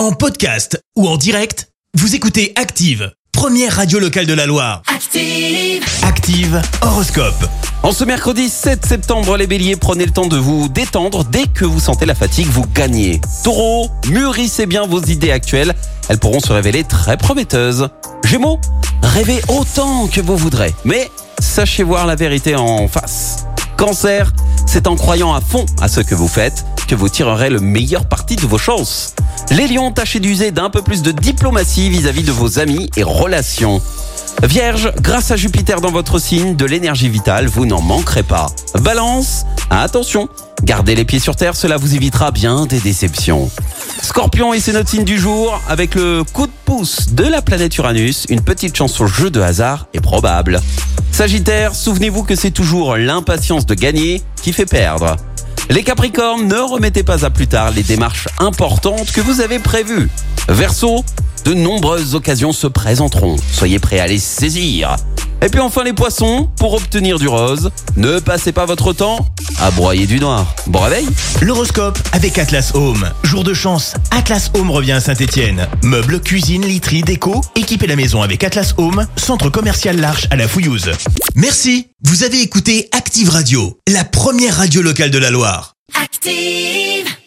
En podcast ou en direct, vous écoutez Active, première radio locale de la Loire. Active. Active Horoscope. En ce mercredi 7 septembre, les béliers, prenez le temps de vous détendre. Dès que vous sentez la fatigue, vous gagnez. Taureau, mûrissez bien vos idées actuelles. Elles pourront se révéler très prometteuses. Gémeaux, rêvez autant que vous voudrez. Mais sachez voir la vérité en face. Cancer, c'est en croyant à fond à ce que vous faites que vous tirerez le meilleur parti de vos chances. Les lions, tâchez d'user d'un peu plus de diplomatie vis-à-vis de vos amis et relations. Vierge, grâce à Jupiter dans votre signe, de l'énergie vitale, vous n'en manquerez pas. Balance, attention, gardez les pieds sur terre, cela vous évitera bien des déceptions. Scorpion et c'est notre signe du jour, avec le coup de de la planète Uranus, une petite chance au jeu de hasard est probable. Sagittaire, souvenez-vous que c'est toujours l'impatience de gagner qui fait perdre. Les Capricornes, ne remettez pas à plus tard les démarches importantes que vous avez prévues. Verseau, de nombreuses occasions se présenteront. Soyez prêts à les saisir. Et puis enfin les poissons, pour obtenir du rose, ne passez pas votre temps à broyer du noir. Bon réveil L'horoscope avec Atlas Home. Jour de chance, Atlas Home revient à Saint-Etienne. Meubles, cuisine, literie, déco, équipez la maison avec Atlas Home, centre commercial L'Arche à la Fouillouse. Merci, vous avez écouté Active Radio, la première radio locale de la Loire. Active.